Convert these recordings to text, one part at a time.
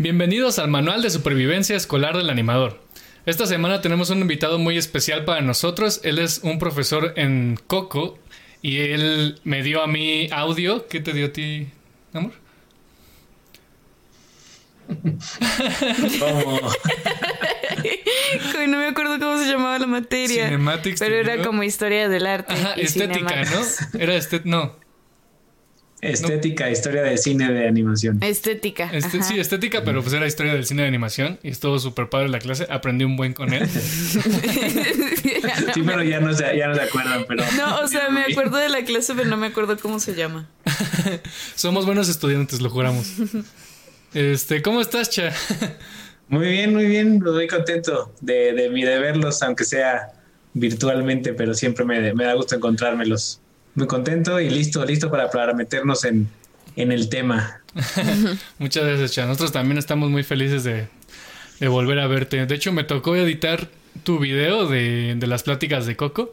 Bienvenidos al Manual de Supervivencia Escolar del Animador. Esta semana tenemos un invitado muy especial para nosotros. Él es un profesor en Coco y él me dio a mí audio. ¿Qué te dio a ti, amor? no me acuerdo cómo se llamaba la materia. Cinematics. Pero era como historia del arte. Ajá, estética, ¿no? Era este, no. Estética, historia de cine de animación. Estética. Este, sí, estética, pero pues era historia del cine de animación y estuvo súper padre la clase. Aprendí un buen con él. sí, pero ya no, se, ya no se acuerdan, pero... No, o sea, me acuerdo de la clase, pero no me acuerdo cómo se llama. Somos buenos estudiantes, lo juramos. Este, ¿cómo estás, Cha? Muy bien, muy bien. Muy contento de, de, de verlos, aunque sea virtualmente, pero siempre me, me da gusto encontrármelos muy contento y listo, listo para, para meternos en, el tema. Muchas gracias, Chan. Nosotros también estamos muy felices de, volver a verte. De hecho, me tocó editar tu video de, las pláticas de Coco.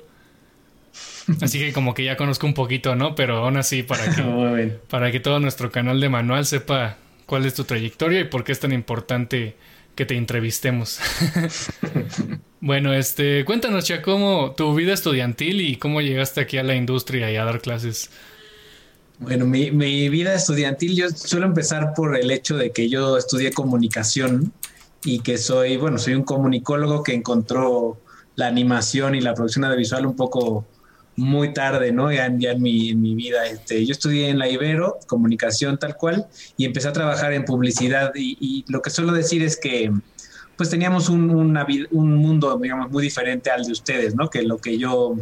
Así que como que ya conozco un poquito, ¿no? Pero aún así, para que, para que todo nuestro canal de manual sepa cuál es tu trayectoria y por qué es tan importante que te entrevistemos. bueno, este, cuéntanos ya cómo tu vida estudiantil y cómo llegaste aquí a la industria y a dar clases. Bueno, mi, mi vida estudiantil, yo suelo empezar por el hecho de que yo estudié comunicación y que soy, bueno, soy un comunicólogo que encontró la animación y la producción audiovisual un poco muy tarde, ¿no? Ya, en, mi, en mi vida. Este, yo estudié en la Ibero, comunicación tal cual, y empecé a trabajar en publicidad. Y, lo que suelo decir es que, pues teníamos un, un mundo, digamos, muy diferente al de ustedes, ¿no? Que lo que yo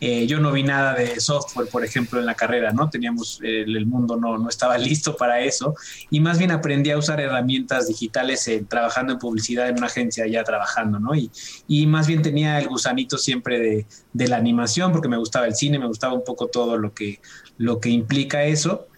eh, yo no vi nada de software, por ejemplo, en la carrera, ¿no? Teníamos, el mundo no, no, estaba listo para eso y más bien aprendí a usar herramientas digitales trabajando en publicidad en una agencia ya trabajando, ¿no? Y, y más bien tenía el gusanito siempre de, de, la animación porque me gustaba el cine, me gustaba un poco todo lo que, lo que implica eso.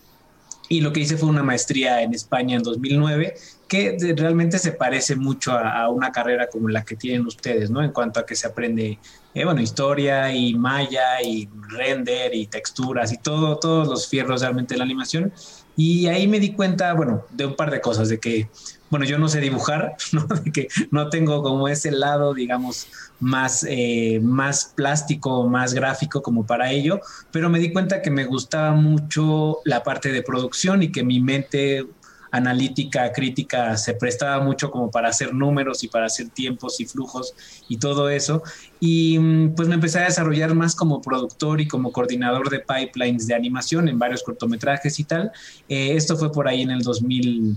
Y lo que hice fue una maestría en España en 2009 que realmente se parece mucho a, una carrera como la que tienen ustedes, ¿no? En cuanto a que se aprende, eh, bueno, historia y maya y render y texturas y todo, todos los fierros realmente de la animación. Y ahí me di cuenta, bueno, de un par de cosas, de que, bueno, yo no sé dibujar, ¿no? De que no tengo como ese lado, digamos, más, eh, más plástico, más gráfico como para ello, pero me di cuenta que me gustaba mucho la parte de producción y que mi mente analítica, crítica, se prestaba mucho como para hacer números y para hacer tiempos y flujos y todo eso. Y mm, pues me empecé a desarrollar más como productor y como coordinador de pipelines de animación en varios cortometrajes y tal. Eh, esto fue por ahí en el 2000,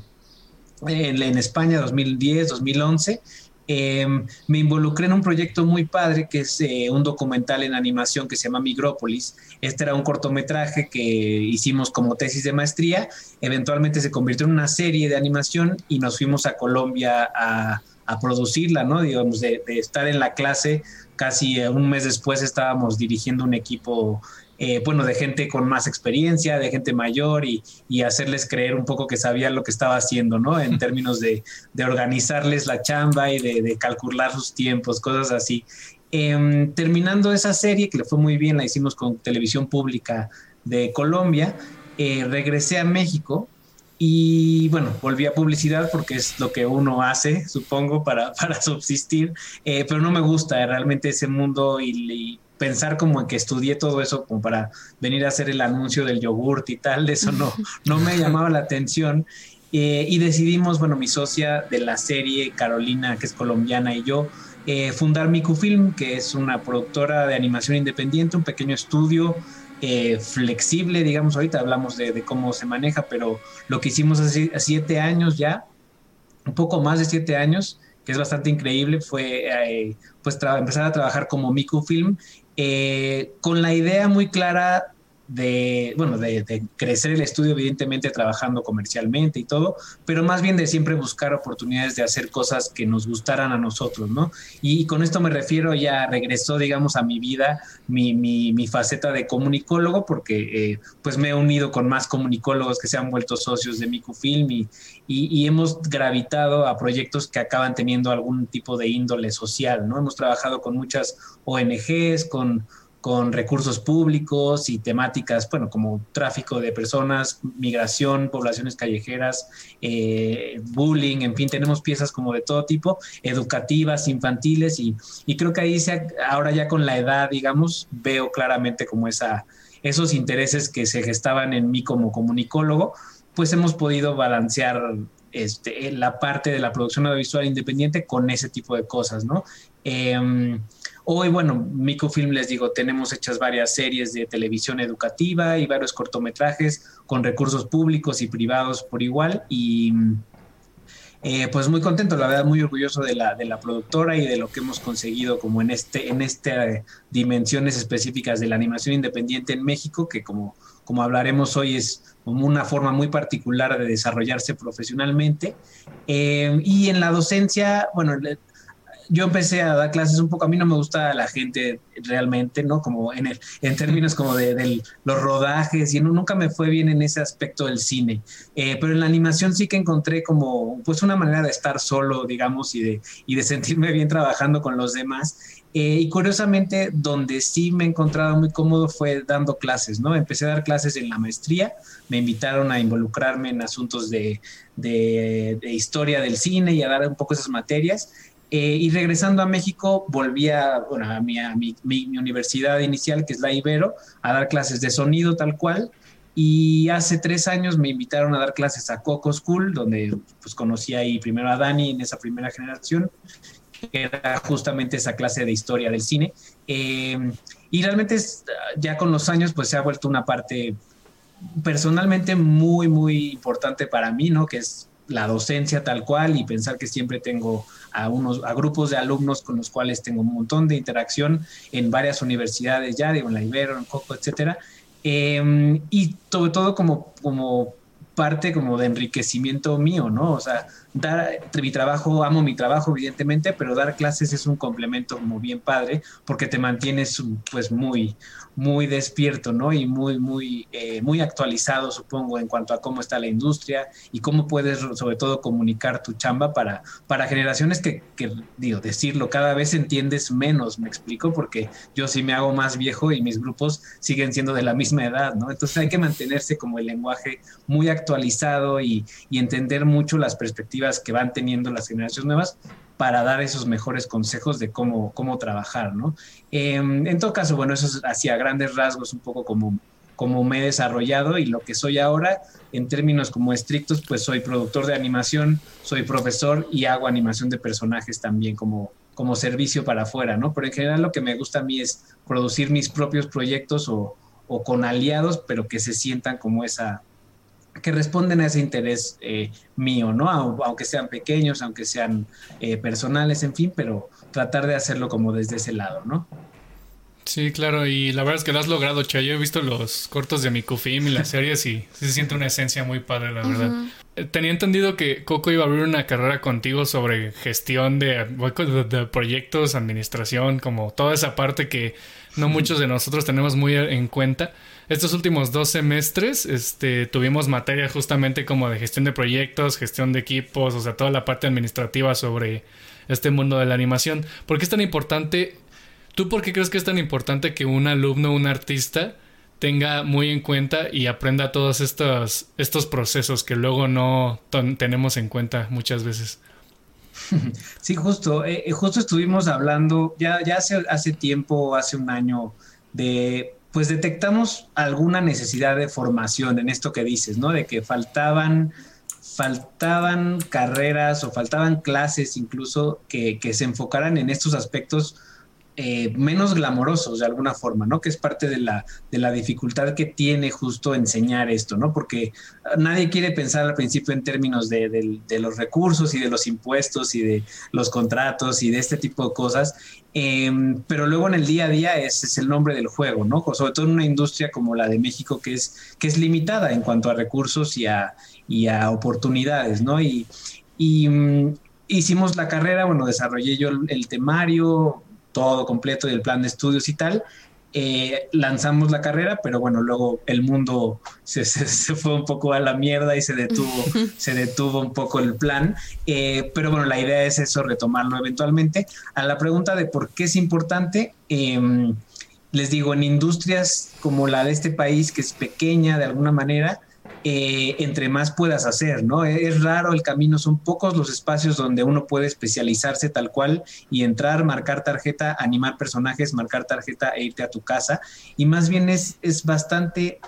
en, en España, 2010, 2011. Em, me involucré en un proyecto muy padre que es eh, un documental en animación que se llama Migrópolis. Este era un cortometraje que hicimos como tesis de maestría. Eventualmente se convirtió en una serie de animación y nos fuimos a Colombia a, producirla, ¿no? Digamos, de, de, estar en la clase. Casi eh, un mes después estábamos dirigiendo un equipo eh, bueno, de gente con más experiencia, de gente mayor y, hacerles creer un poco que sabían lo que estaba haciendo, ¿no? En términos de, organizarles la chamba y de, calcular sus tiempos, cosas así. Em, terminando esa serie, que le fue muy bien, la hicimos con Televisión Pública de Colombia, eh, regresé a México y bueno, volví a publicidad porque es lo que uno hace, supongo, para, para subsistir, eh, pero no me gusta realmente ese mundo y, pensar como en que estudié todo eso como para venir a hacer el anuncio del yogurt y tal, eso no, no me llamaba la atención. Eh, y decidimos, bueno, mi socia de la serie, Carolina, que es colombiana, y yo, eh, fundar Micufilm, que es una productora de animación independiente, un pequeño estudio eh, flexible, digamos, ahorita hablamos de, cómo se maneja, pero lo que hicimos hace siete años ya, un poco más de siete años, que es bastante increíble, fue pues empezar a trabajar como Micufilm eh, con la idea muy clara de, bueno, de, crecer el estudio, evidentemente trabajando comercialmente y todo, pero más bien de siempre buscar oportunidades de hacer cosas que nos gustaran a nosotros, ¿no? Y, con esto me refiero, ya regresó, digamos, a mi vida mi, mi, faceta de comunicólogo, porque eh, pues me he unido con más comunicólogos que se han vuelto socios de Micufilm y, y, y hemos gravitado a proyectos que acaban teniendo algún tipo de índole social, ¿no? Hemos trabajado con muchas ONGs, con con recursos públicos y temáticas, bueno, como tráfico de personas, migración, poblaciones callejeras, eh, bullying, en fin, tenemos piezas como de todo tipo, educativas, infantiles, y, y creo que ahí se, ahora ya con la edad, digamos, veo claramente como esa, esos intereses que se gestaban en mí como comunicólogo, pues hemos podido balancear este, la parte de la producción audiovisual independiente con ese tipo de cosas, ¿no? Em, hoy, bueno, Micofilm, les digo, tenemos hechas varias series de televisión educativa y varios cortometrajes con recursos públicos y privados por igual y... Eh, pues muy contento, la verdad, muy orgulloso de la, de la productora y de lo que hemos conseguido como en este, en este dimensiones específicas de la animación independiente en México, que como, como hablaremos hoy es como una forma muy particular de desarrollarse profesionalmente. Eh, y en la docencia, bueno, yo empecé a dar clases un poco, a mí no me gusta la gente realmente, ¿no? Como en, el, en términos como de, los rodajes y nunca me fue bien en ese aspecto del cine, eh, pero en la animación sí que encontré como pues una manera de estar solo, digamos, y de, y de sentirme bien trabajando con los demás. Eh, y curiosamente, donde sí me he encontrado muy cómodo fue dando clases, ¿no? Empecé a dar clases en la maestría, me invitaron a involucrarme en asuntos de, de, de historia del cine y a dar un poco esas materias. Eh, y regresando a México, volví a, bueno, a, mi, mi, universidad inicial, que es la Ibero, a dar clases de sonido tal cual. Y hace tres años me invitaron a dar clases a Coco School, donde pues conocí ahí primero a Dani en esa primera generación, que era justamente esa clase de historia del cine. Eh, y realmente ya con los años pues se ha vuelto una parte personalmente muy, muy importante para mí, ¿no? Que es la docencia tal cual y pensar que siempre tengo a, unos, a grupos de alumnos con los cuales tengo un montón de interacción en varias universidades ya, digo, en la Ibero, en Coco, etcétera. Em, y sobre todo como, como parte como de enriquecimiento mío, ¿no? O sea, dar mi trabajo, amo mi trabajo, evidentemente, pero dar clases es un complemento como bien padre, porque te mantienes pues muy, muy despierto, ¿no? Y muy, muy, eh, muy actualizado, supongo, en cuanto a cómo está la industria y cómo puedes, sobre todo, comunicar tu chamba para, para generaciones que, que, digo, decirlo, cada vez entiendes menos, me explico, porque yo sí me hago más viejo y mis grupos siguen siendo de la misma edad, ¿no? Entonces hay que mantenerse como el lenguaje muy actualizado y, y entender mucho las perspectivas que van teniendo las generaciones nuevas para dar esos mejores consejos de cómo, cómo trabajar, ¿no? Em, en todo caso, bueno, eso es hacia grandes rasgos un poco como, como me he desarrollado y lo que soy ahora, en términos como estrictos, pues soy productor de animación, soy profesor y hago animación de personajes también como, como servicio para afuera, ¿no? Pero en general lo que me gusta a mí es producir mis propios proyectos o, o con aliados, pero que se sientan como esa, que responden a ese interés eh, mío, ¿no? Aunque sean pequeños, aunque sean eh, personales, en fin, pero tratar de hacerlo como desde ese lado, ¿no? Sí, claro, y la verdad es que lo has logrado, Che. Yo he visto los cortos de Mikufim y las series y se siente una esencia muy padre, la verdad. Eh, tenía entendido que Coco iba a abrir una carrera contigo sobre gestión de, de, proyectos, administración, como toda esa parte que no muchos de nosotros tenemos muy en cuenta estos últimos dos semestres este, tuvimos materia justamente como de gestión de proyectos, gestión de equipos, o sea, toda la parte administrativa sobre este mundo de la animación. ¿Por qué es tan importante? ¿Tú por qué crees que es tan importante que un alumno, un artista, tenga muy en cuenta y aprenda todos estos, estos procesos que luego no tenemos en cuenta muchas veces? Sí, justo, eh, eh, justo estuvimos hablando ya, ya hace, hace tiempo, hace un año, de pues detectamos alguna necesidad de formación en esto que dices, ¿no? De que faltaban, faltaban carreras o faltaban clases incluso que, que se enfocaran en estos aspectos eh, menos glamorosos de alguna forma, ¿no? Que es parte de la, de la dificultad que tiene justo enseñar esto, ¿no? Porque nadie quiere pensar al principio en términos de, los recursos y de los impuestos y de los contratos y de este tipo de cosas, em, pero luego en el día a día ese es el nombre del juego, ¿no? Sobre todo en una industria como la de México que es, que es limitada en cuanto a recursos y a, y a oportunidades, ¿no? Y, y mm, hicimos la carrera, bueno, desarrollé yo el temario, todo completo y el plan de estudios y tal. Eh, lanzamos la carrera, pero bueno, luego el mundo se, fue un poco a la mierda y se detuvo, se detuvo un poco el plan. Eh, pero bueno, la idea es eso, retomarlo eventualmente. A la pregunta de por qué es importante, em, les digo, en industrias como la de este país, que es pequeña de alguna manera, eh, entre más puedas hacer, ¿no? Es raro el camino, son pocos los espacios donde uno puede especializarse tal cual y entrar, marcar tarjeta, animar personajes, marcar tarjeta e irte a tu casa. Y más bien es, es bastante,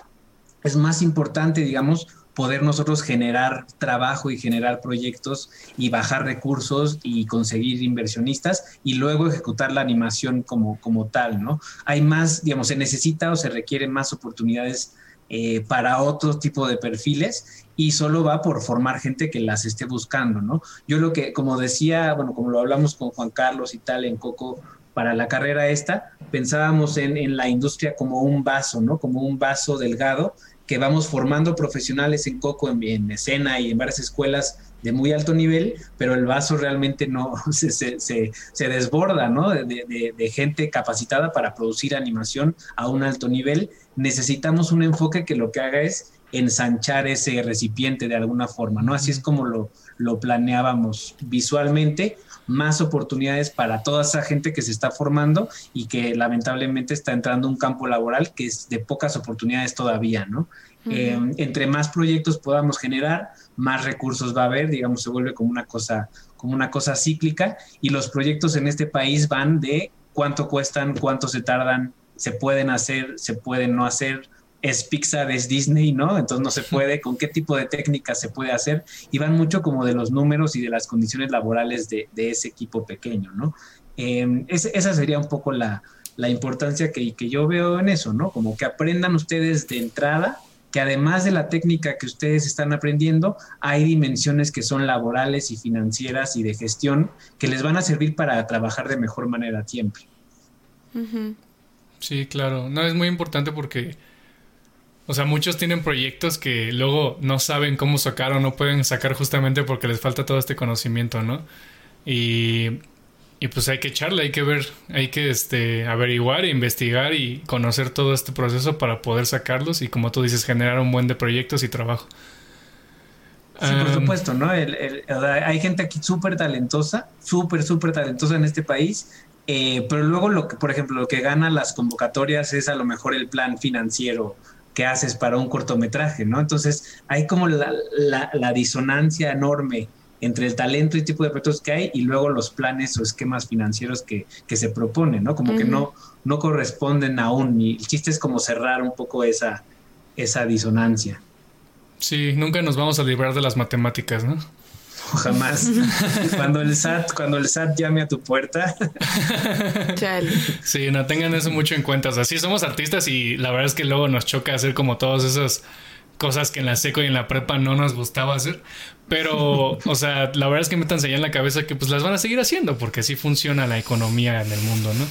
es más importante, digamos, poder nosotros generar trabajo y generar proyectos y bajar recursos y conseguir inversionistas y luego ejecutar la animación como, como tal, ¿no? Hay más, digamos, se necesita o se requieren más oportunidades eh, para otro tipo de perfiles y solo va por formar gente que las esté buscando, ¿no? Yo lo que, como decía, bueno, como lo hablamos con Juan Carlos y tal en Coco, para la carrera esta, pensábamos en, en la industria como un vaso, ¿no? Como un vaso delgado que vamos formando profesionales en Coco, en, escena y en varias escuelas de muy alto nivel, pero el vaso realmente no se, se, se, desborda, ¿no? De, gente capacitada para producir animación a un alto nivel. Necesitamos un enfoque que lo que haga es ensanchar ese recipiente de alguna forma, ¿no? Así es como lo, lo planeábamos visualmente, más oportunidades para toda esa gente que se está formando y que lamentablemente está entrando a un campo laboral que es de pocas oportunidades todavía, ¿no? Eh, entre más proyectos podamos generar, más recursos va a haber, digamos, se vuelve como una cosa, como una cosa cíclica y los proyectos en este país van de cuánto cuestan, cuánto se tardan, se pueden hacer, se pueden no hacer, es Pixar, es Disney, ¿no? Entonces no se puede, con qué tipo de técnicas se puede hacer, y van mucho como de los números y de las condiciones laborales de, ese equipo pequeño, ¿no? Em, esa sería un poco la, importancia que, que, yo veo en eso, ¿no? Como que aprendan ustedes de entrada que además de la técnica que ustedes están aprendiendo, hay dimensiones que son laborales y financieras y de gestión que les van a servir para trabajar de mejor manera siempre. Sí, claro. No, es muy importante porque o sea, muchos tienen proyectos que luego no saben cómo sacar o no pueden sacar justamente porque les falta todo este conocimiento, ¿no? Y, y pues hay que echarle, hay que ver, hay que este, averiguar, investigar y conocer todo este proceso para poder sacarlos y como tú dices, generar un buen de proyectos y trabajo. Sí, por supuesto, ¿no? hay gente aquí súper talentosa, súper, súper talentosa en este país, eh, pero luego lo que, por ejemplo, lo que gana las convocatorias es a lo mejor el plan financiero que haces para un cortometraje, ¿no? Entonces hay como la, la, disonancia enorme entre el talento y tipo de proyectos que hay y luego los planes o esquemas financieros que, que se proponen, ¿no? Como que no, no corresponden aún y el chiste es como cerrar un poco esa, esa disonancia. Sí, nunca nos vamos a librar de las matemáticas, ¿no? jamás. cuando el SAT, cuando el SAT llame a tu puerta. Sí, no tengan eso mucho en cuenta. O sea, sí somos artistas y la verdad es que luego nos choca hacer como todas esas cosas que en la seco y en la prepa no nos gustaba hacer. Pero, o sea, la verdad es que métanse ya en la cabeza que pues las van a seguir haciendo porque así funciona la economía en el mundo, ¿no?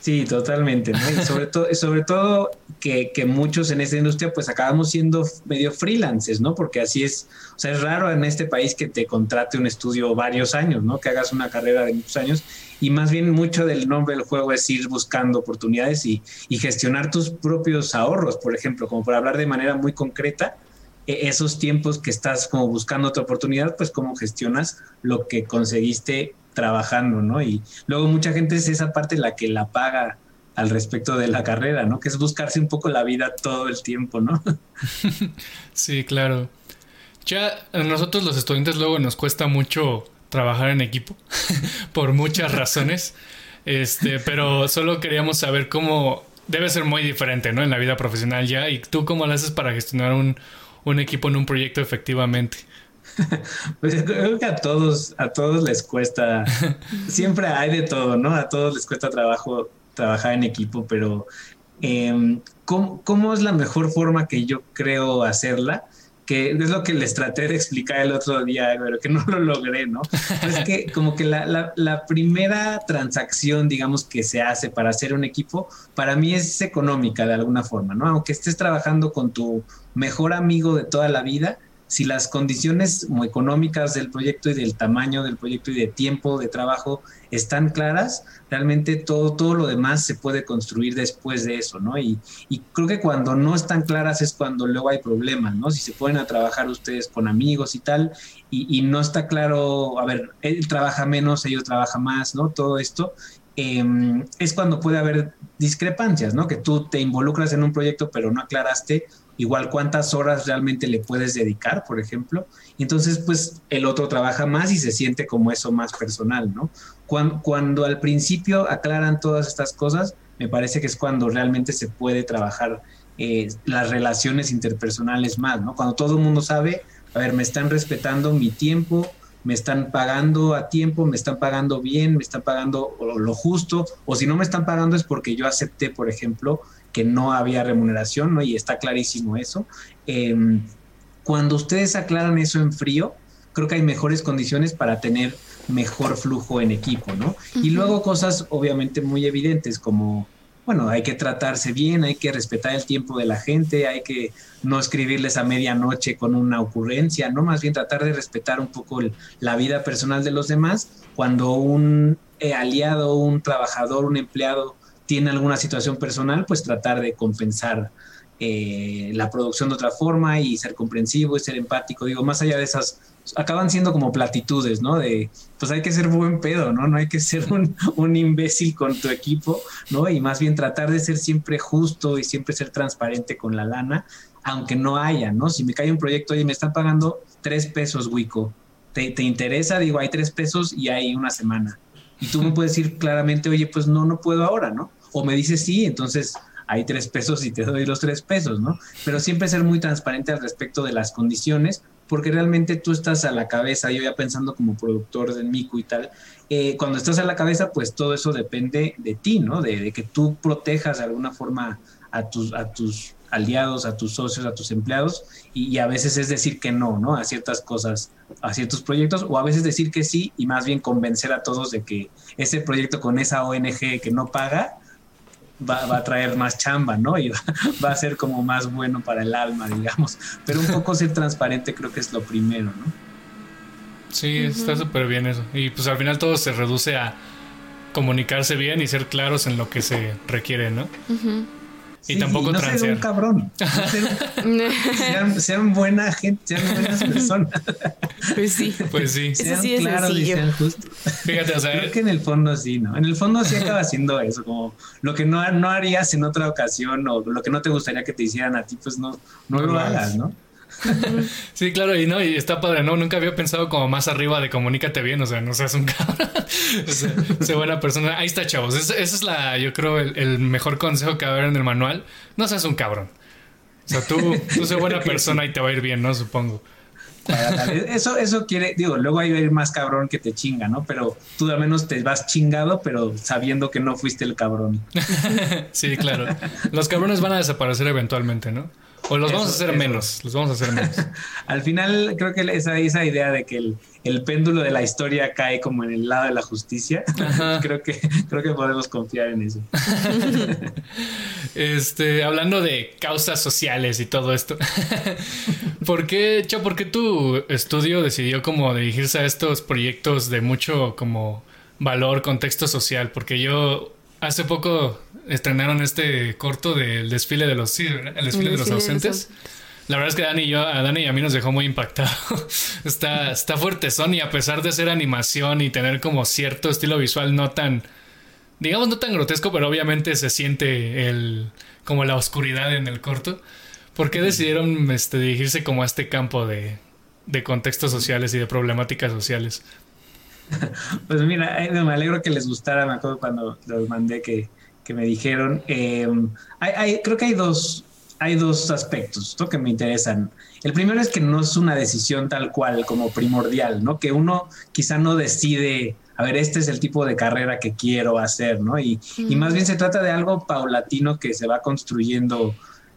Sí, totalmente. sobre, todo, sobre todo que, muchos en esta industria pues acabamos siendo medio freelances, ¿no? Porque así es, o sea, es raro en este país que te contrate un estudio varios años, ¿no? Que hagas una carrera de muchos años y más bien mucho del nombre del juego es ir buscando oportunidades y, y gestionar tus propios ahorros, por ejemplo, como por hablar de manera muy concreta, e, esos tiempos que estás como buscando otra oportunidad, pues cómo gestionas lo que conseguiste trabajando, ¿no? Y luego mucha gente es esa parte la que la paga al respecto de la carrera, ¿no? Que es buscarse un poco la vida todo el tiempo, ¿no? sí, claro. Ya a nosotros los estudiantes luego nos cuesta mucho trabajar en equipo por muchas razones. Este, pero solo queríamos saber cómo debe ser muy diferente, ¿no? En la vida profesional ya. ¿Y tú cómo lo haces para gestionar un, un equipo en un proyecto efectivamente? Pues creo que a todos, a todos les cuesta, siempre hay de todo, ¿no? A todos les cuesta trabajo trabajar en equipo, pero em, ¿cómo, es la mejor forma que yo creo hacerla? Que es lo que les traté de explicar el otro día, pero que no lo logré, ¿no? Es que como que la, la primera transacción, digamos, que se hace para hacer un equipo, para mí es económica de alguna forma, ¿no? Aunque estés trabajando con tu mejor amigo de toda la vida, si las condiciones económicas del proyecto y del tamaño del proyecto y de tiempo de trabajo están claras, realmente todo, todo lo demás se puede construir después de eso, ¿no? Y, y, creo que cuando no están claras es cuando luego hay problemas, ¿no? Si se pueden a trabajar ustedes con amigos y tal, y, y no está claro, a ver, él trabaja menos, ellos trabaja más, ¿no? Todo esto, em, es cuando puede haber discrepancias, ¿no? Que tú te involucras en un proyecto pero no aclaraste igual cuántas horas realmente le puedes dedicar, por ejemplo. Y entonces, pues el otro trabaja más y se siente como eso más personal, ¿no? Cuando, al principio aclaran todas estas cosas, me parece que es cuando realmente se puede trabajar eh, las relaciones interpersonales más, ¿no? Cuando todo el mundo sabe, a ver, me están respetando mi tiempo, me están pagando a tiempo, me están pagando bien, me están pagando lo justo, o si no me están pagando es porque yo acepté, por ejemplo, que no había remuneración, ¿no? Y está clarísimo eso. Em, cuando ustedes aclaran eso en frío, creo que hay mejores condiciones para tener mejor flujo en equipo, ¿no? Y luego cosas obviamente muy evidentes como bueno, hay que tratarse bien, hay que respetar el tiempo de la gente, hay que no escribirles a medianoche con una ocurrencia, no más bien tratar de respetar un poco la vida personal de los demás. Cuando un eh, aliado, un trabajador, un empleado tiene alguna situación personal, pues tratar de compensar eh, la producción de otra forma y ser comprensivo y ser empático. Digo, más allá de esas, acaban siendo como platitudes, ¿no? De, pues hay que ser buen pedo, ¿no? No hay que ser un, imbécil con tu equipo, ¿no? Y más bien tratar de ser siempre justo y siempre ser transparente con la lana, aunque no haya, ¿no? Si me cae un proyecto y me están pagando tres pesos, Wico, ¿te, te interesa? Digo, hay tres pesos y hay una semana. Y tú me puedes decir claramente, oye, pues no, no puedo ahora, ¿no? O me dices sí, entonces hay tres pesos y te doy los tres pesos, ¿no? Pero siempre ser muy transparente al respecto de las condiciones, porque realmente tú estás a la cabeza, yo ya pensando como productor de Miku y tal, eh, cuando estás a la cabeza, pues todo eso depende de ti, ¿no? De, que tú protejas de alguna forma a tus, a tus aliados, a tus socios, a tus empleados, y, a veces es decir que no, ¿no? A ciertas cosas, a ciertos proyectos, o a veces decir que sí y más bien convencer a todos de que ese proyecto con esa ONG que no paga, va, a traer más chamba, ¿no? Y va, a ser como más bueno para el alma, digamos. Pero un poco ser transparente creo que es lo primero, ¿no? Sí, está súper bien eso. Y pues al final todo se reduce a comunicarse bien y ser claros en lo que se requiere, ¿no? Y tampoco no ser un cabrón. sean, buena gente, sean buenas personas. Pues sí. Pues sí. Sean claros y sean justos. Fíjate, o sea. Creo que en el fondo sí, ¿no? En el fondo sí acaba siendo eso, como lo que no, no harías en otra ocasión o lo que no te gustaría que te hicieran a ti, pues no, no lo hagas, ¿no? sí, claro, y no, y está padre, no, nunca había pensado como más arriba de comunícate bien, o sea, no seas un cabrón, o sea, buena persona. Ahí está, chavos, ese, es la, yo creo, el, mejor consejo que va a haber en el manual, no seas un cabrón. O sea, tú, tú sé buena persona y te va a ir bien, ¿no? Supongo. Eso, eso quiere, digo, luego hay ir más cabrón que te chinga, ¿no? Pero tú al menos te vas chingado, pero sabiendo que no fuiste el cabrón. sí, claro. Los cabrones van a desaparecer eventualmente, ¿no? O los vamos a hacer menos, los vamos a hacer menos. Al final creo que esa, esa idea de que el, el, péndulo de la historia cae como en el lado de la justicia, creo que, creo que podemos confiar en eso. este, hablando de causas sociales y todo esto, ¿por qué, Cho, por qué tu estudio decidió como dirigirse a estos proyectos de mucho como valor, contexto social? Porque yo hace poco estrenaron este corto del desfile de los, el desfile, de los ausentes. La verdad es que Dani y yo, a Dani y a mí nos dejó muy impactado. está, está fuerte Son y a pesar de ser animación y tener como cierto estilo visual no tan, digamos no tan grotesco, pero obviamente se siente el, como la oscuridad en el corto. ¿Por qué decidieron este, dirigirse como a este campo de, de contextos sociales y de problemáticas sociales? Pues mira, eh, me alegro que les gustara, me acuerdo cuando los mandé que, que me dijeron. Eh, hay, creo que hay dos, hay dos aspectos que me interesan. El primero es que no es una decisión tal cual como primordial, ¿no? Que uno quizá no decide, a ver, este es el tipo de carrera que quiero hacer, ¿no? Y, y más bien se trata de algo paulatino que se va construyendo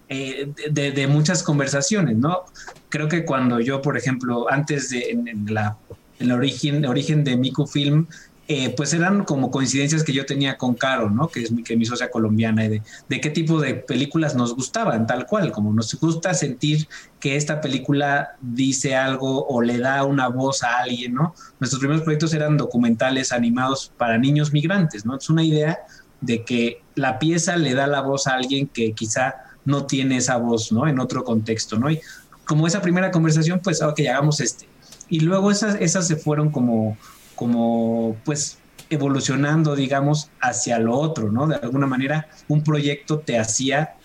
eh, de, muchas conversaciones, ¿no? Creo que cuando yo, por ejemplo, antes de en, la el origen, origen de Miku Film, eh, pues eran como coincidencias que yo tenía con Caro, ¿no? Que es mi, que mi socia colombiana, de, de qué tipo de películas nos gustaban, tal cual, como nos gusta sentir que esta película dice algo o le da una voz a alguien, ¿no? Nuestros primeros proyectos eran documentales animados para niños migrantes, ¿no? Es una idea de que la pieza le da la voz a alguien que quizá no tiene esa voz, ¿no? En otro contexto, ¿no? Y como esa primera conversación, pues, ok, hagamos este. Y luego esas, esas se fueron como como pues evolucionando, digamos, hacia lo otro, ¿no? De alguna manera, un proyecto te hacía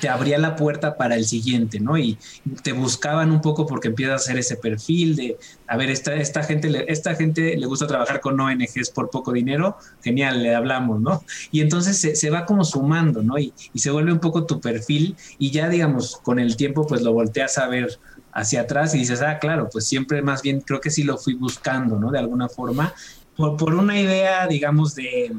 te abría la puerta para el siguiente, ¿no? Y te buscaban un poco porque empiezas a hacer ese perfil de, a ver, esta, esta, gente, esta gente le gusta trabajar con ONGs por poco dinero, genial, le hablamos, ¿no? Y entonces se, va como sumando, ¿no? Y, y, se vuelve un poco tu perfil y ya, digamos, con el tiempo, pues lo volteas a ver hacia atrás y dices, ah, claro, pues siempre más bien creo que sí lo fui buscando, ¿no? De alguna forma, por, por una idea, digamos, de...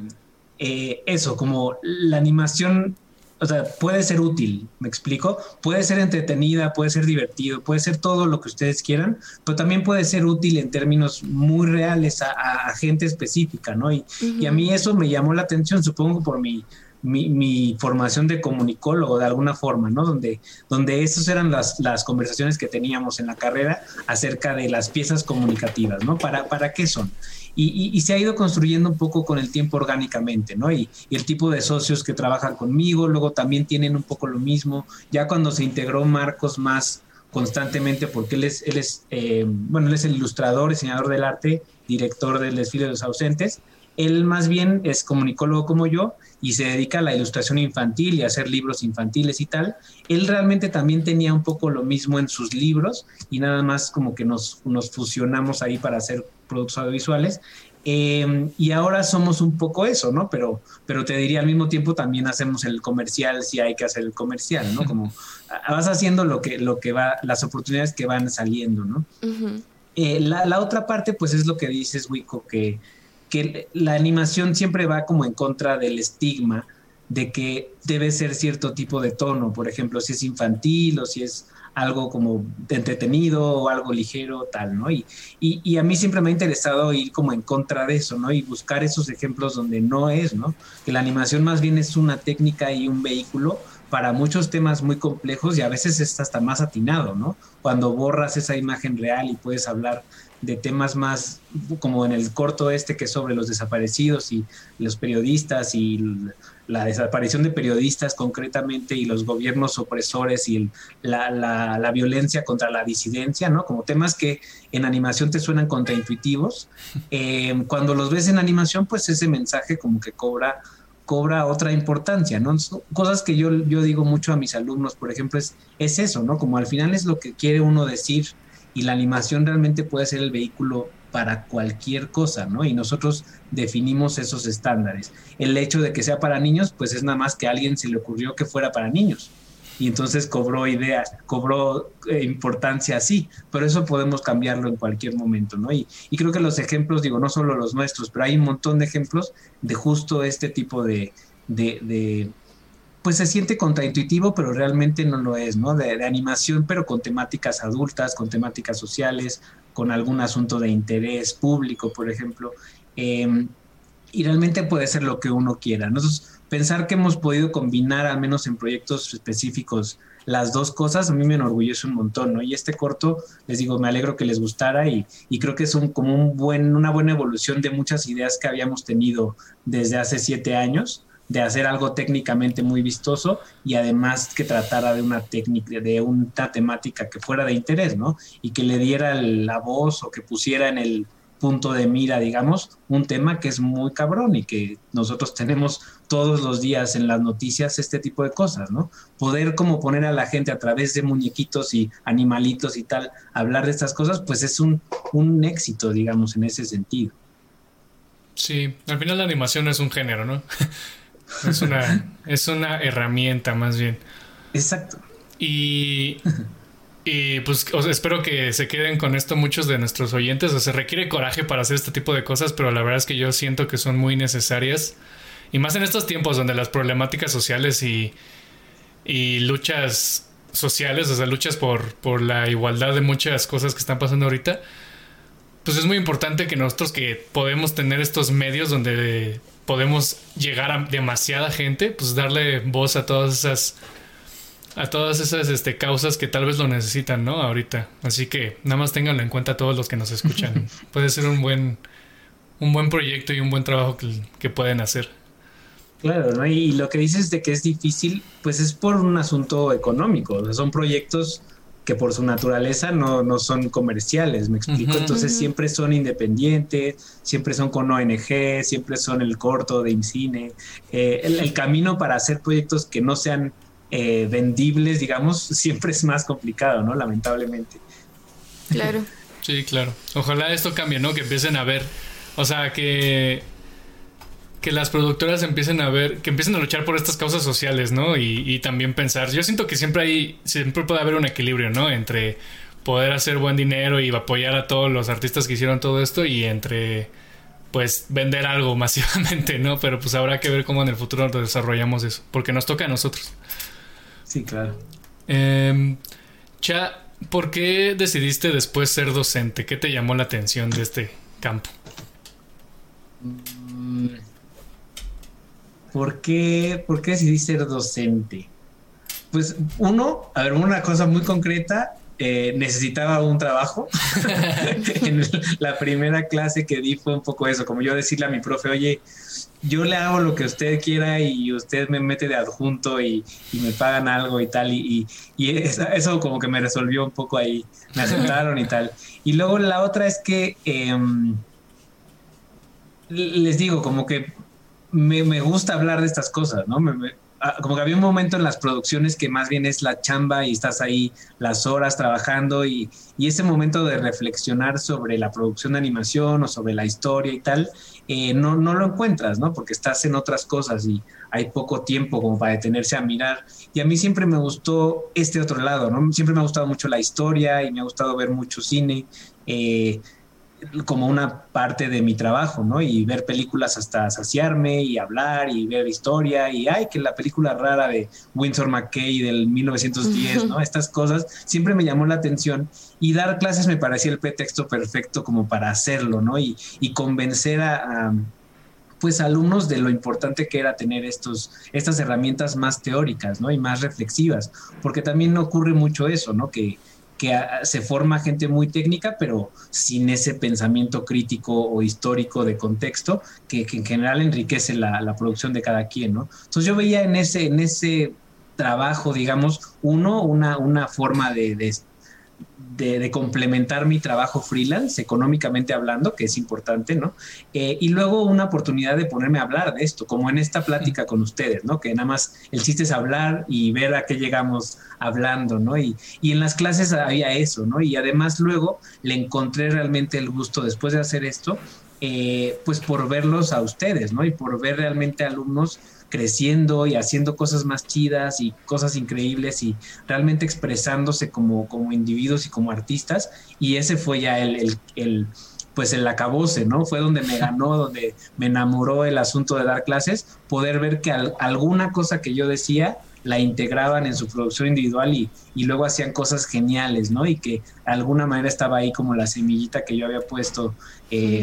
Eh, eso, como la animación o sea, puede ser útil, ¿me explico? Puede ser entretenida, puede ser divertido, puede ser todo lo que ustedes quieran, pero también puede ser útil en términos muy reales a, gente específica, ¿no? Y, y, a mí eso me llamó la atención, supongo, por mi, mi, formación de comunicólogo de alguna forma, ¿no? Donde, donde esas eran las, las conversaciones que teníamos en la carrera acerca de las piezas comunicativas, ¿no? ¿Para, para qué son? Y, se ha ido construyendo un poco con el tiempo orgánicamente, ¿no? Y, el tipo de socios que trabajan conmigo, luego también tienen un poco lo mismo. Ya cuando se integró Marcos más constantemente, porque él es, él es eh, bueno, él es el ilustrador, diseñador del arte, director del desfile de los ausentes, él más bien es comunicólogo como yo y se dedica a la ilustración infantil y a hacer libros infantiles y tal. Él realmente también tenía un poco lo mismo en sus libros y nada más como que nos, nos fusionamos ahí para hacer productos audiovisuales. Em, y ahora somos un poco eso, ¿no? Pero, pero te diría al mismo tiempo también hacemos el comercial si hay que hacer el comercial, ¿no? Como vas haciendo lo que, lo que va, las oportunidades que van saliendo, ¿no? Eh, la, la, otra parte, pues es lo que dices, Wico, que que la animación siempre va como en contra del estigma de que debe ser cierto tipo de tono, por ejemplo, si es infantil o si es algo como entretenido o algo ligero, tal, ¿no? Y, y, a mí siempre me ha interesado ir como en contra de eso, ¿no? Y buscar esos ejemplos donde no es, ¿no? Que la animación más bien es una técnica y un vehículo para muchos temas muy complejos y a veces es hasta más atinado, ¿no? Cuando borras esa imagen real y puedes hablar de temas más como en el corto este que es sobre los desaparecidos y los periodistas y la desaparición de periodistas concretamente y los gobiernos opresores y la, la, violencia contra la disidencia, ¿no? Como temas que en animación te suenan contraintuitivos. Eh, cuando los ves en animación, pues ese mensaje como que cobra cobra otra importancia, ¿no? Cosas que yo, yo digo mucho a mis alumnos, por ejemplo, es, es eso, ¿no? Como al final es lo que quiere uno decir y la animación realmente puede ser el vehículo para cualquier cosa, ¿no? Y nosotros definimos esos estándares. El hecho de que sea para niños, pues es nada más que a alguien se le ocurrió que fuera para niños. Y entonces cobró ideas, cobró eh, importancia así, pero eso podemos cambiarlo en cualquier momento, ¿no? Y, creo que los ejemplos, digo, no solo los nuestros, pero hay un montón de ejemplos de justo este tipo de pues se siente contraintuitivo, pero realmente no lo es, ¿no? De, animación, pero con temáticas adultas, con temáticas sociales, con algún asunto de interés público, por ejemplo. Em, y realmente puede ser lo que uno quiera. Entonces, pensar que hemos podido combinar, al menos en proyectos específicos, las dos cosas, a mí me enorgullece un montón, ¿no? Y este corto, les digo, me alegro que les gustara y, y creo que es un, como un buen, una buena evolución de muchas ideas que habíamos tenido desde hace siete años de hacer algo técnicamente muy vistoso y además que tratara de una técnica, de una temática que fuera de interés, ¿no? Y que le diera la voz o que pusiera en el punto de mira, digamos, un tema que es muy cabrón y que nosotros tenemos todos los días en las noticias este tipo de cosas, ¿no? Poder como poner a la gente a través de muñequitos y animalitos y tal, hablar de estas cosas, pues es un, un éxito, digamos, en ese sentido. Sí, al final la animación es un género, ¿no? Es una, es una herramienta más bien. Exacto. Y, y pues espero que se queden con esto muchos de nuestros oyentes. O se requiere coraje para hacer este tipo de cosas, pero la verdad es que yo siento que son muy necesarias. Y más en estos tiempos donde las problemáticas sociales y, y luchas sociales, o sea, luchas por, por la igualdad de muchas cosas que están pasando ahorita, pues es muy importante que nosotros que podemos tener estos medios donde podemos llegar a demasiada gente, pues darle voz a todas esas a todas esas este, causas que tal vez lo necesitan, ¿no? Ahorita. Así que nada más ténganlo en cuenta todos los que nos escuchan. Puede ser un buen un buen proyecto y un buen trabajo que, pueden hacer. Claro, ¿no? Y lo que dices de que es difícil, pues es por un asunto económico. O sea, son proyectos que por su naturaleza no, no son comerciales, me explico. Entonces siempre son independientes, siempre son con ONG, siempre son el corto de IMCINE. Eh, el, camino para hacer proyectos que no sean eh, vendibles, digamos, siempre es más complicado, ¿no? Lamentablemente. Claro. Sí, claro. Ojalá esto cambie, ¿no? Que empiecen a ver, o sea, que que las productoras empiecen a ver, que empiecen a luchar por estas causas sociales, ¿no? Y, también pensar, yo siento que siempre hay, siempre puede haber un equilibrio, ¿no? Entre poder hacer buen dinero y apoyar a todos los artistas que hicieron todo esto y entre, pues, vender algo masivamente, ¿no? Pero pues habrá que ver cómo en el futuro desarrollamos eso, porque nos toca a nosotros. Sí, claro. Eh, Cha, ¿por qué decidiste después ser docente? ¿Qué te llamó la atención de este campo? Mm, ¿Por qué, ¿Por qué decidí ser docente? Pues uno, a ver, una cosa muy concreta, eh, necesitaba un trabajo. en la primera clase que di fue un poco eso, como yo decirle a mi profe, oye, yo le hago lo que usted quiera y usted me mete de adjunto y, me pagan algo y tal. Y, eso, como que me resolvió un poco ahí, me aceptaron y tal. Y luego la otra es que, em, les digo, como que me, gusta hablar de estas cosas, ¿no? Ah, como que había un momento en las producciones que más bien es la chamba y estás ahí las horas trabajando y, ese momento de reflexionar sobre la producción de animación o sobre la historia y tal, eh, no, no lo encuentras, ¿no? Porque estás en otras cosas y hay poco tiempo como para detenerse a mirar. Y a mí siempre me gustó este otro lado, ¿no? Siempre me ha gustado mucho la historia y me ha gustado ver mucho cine. Eh, como una parte de mi trabajo, ¿no? Y ver películas hasta saciarme y hablar y ver historia y, ay, que la película rara de Windsor McKay del 1910, ¿no? Estas cosas siempre me llamó la atención y dar clases me parecía el pretexto perfecto como para hacerlo, ¿no? Y, convencer a, a pues alumnos de lo importante que era tener estos, estas herramientas más teóricas, ¿no? Y más reflexivas, porque también ocurre mucho eso, ¿no? Que, que se forma gente muy técnica, pero sin ese pensamiento crítico o histórico de contexto que, en general enriquece la, producción de cada quien, ¿no? Entonces yo veía en ese, en ese trabajo, digamos, uno, una, una forma de, complementar mi trabajo freelance, económicamente hablando, que es importante, ¿no? Eh, y luego una oportunidad de ponerme a hablar de esto, como en esta plática con ustedes, ¿no? Que nada más el chiste es hablar y ver a qué llegamos hablando, ¿no? Y, y en las clases había eso, ¿no? Y además luego le encontré realmente el gusto después de hacer esto, eh, pues por verlos a ustedes, ¿no? Y por ver realmente alumnos creciendo y haciendo cosas más chidas y cosas increíbles y realmente expresándose como, como individuos y como artistas. Y ese fue ya el, el, pues el acabose, ¿no? Fue donde me ganó, donde me enamoró el asunto de dar clases, poder ver que alguna cosa que yo decía la integraban en su producción individual y, y, luego hacían cosas geniales, ¿no? Y que de alguna manera estaba ahí como la semillita que yo había puesto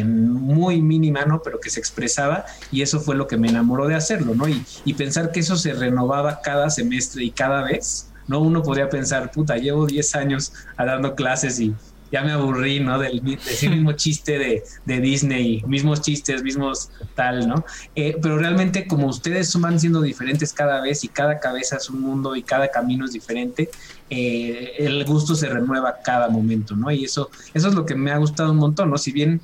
muy mínima, ¿no? Pero que se expresaba y eso fue lo que me enamoró de hacerlo, ¿no? Y, y pensar que eso se renovaba cada semestre y cada vez, ¿no? Uno podría pensar, puta, llevo 10 años dando clases y, ya me aburrí, ¿no? Del, de ese mismo chiste de, de, Disney, mismos chistes, mismos tal, ¿no? Eh, pero realmente como ustedes van siendo diferentes cada vez y cada cabeza es un mundo y cada camino es diferente, eh, el gusto se renueva cada momento, ¿no? Y eso, eso es lo que me ha gustado un montón, ¿no? Si bien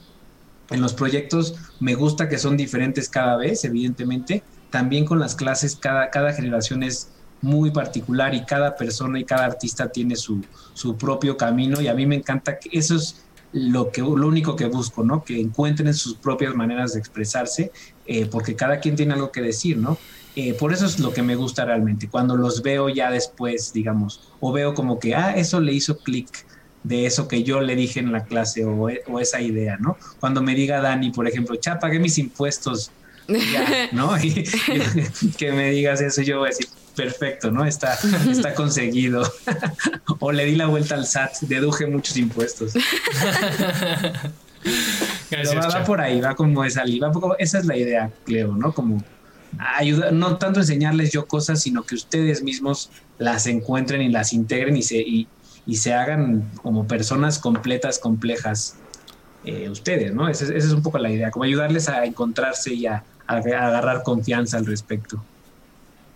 en los proyectos me gusta que son diferentes cada vez, evidentemente, también con las clases cada, cada generación es muy particular y cada persona y cada artista tiene su, su propio camino y a mí me encanta que eso es lo que lo único que busco, ¿no? Que encuentren sus propias maneras de expresarse, eh, porque cada quien tiene algo que decir, ¿no? Eh, por eso es lo que me gusta realmente. Cuando los veo ya después, digamos, o veo como que, ah, eso le hizo clic de eso que yo le dije en la clase o, o, esa idea, ¿no? Cuando me diga Dani, por ejemplo, cha, pagué mis impuestos, ya, ¿no? Y, que me digas eso, yo voy a decir, perfecto, ¿no? Está, está conseguido. o le di la vuelta al SAT, deduje muchos impuestos. va, por ahí, va como esa, va esa es la idea, Cleo, ¿no? Como ayudar, no tanto enseñarles yo cosas, sino que ustedes mismos las encuentren y las integren y se, y, se hagan como personas completas, complejas, eh, ustedes, ¿no? Esa, es un poco la idea, como ayudarles a encontrarse y a agarrar confianza al respecto.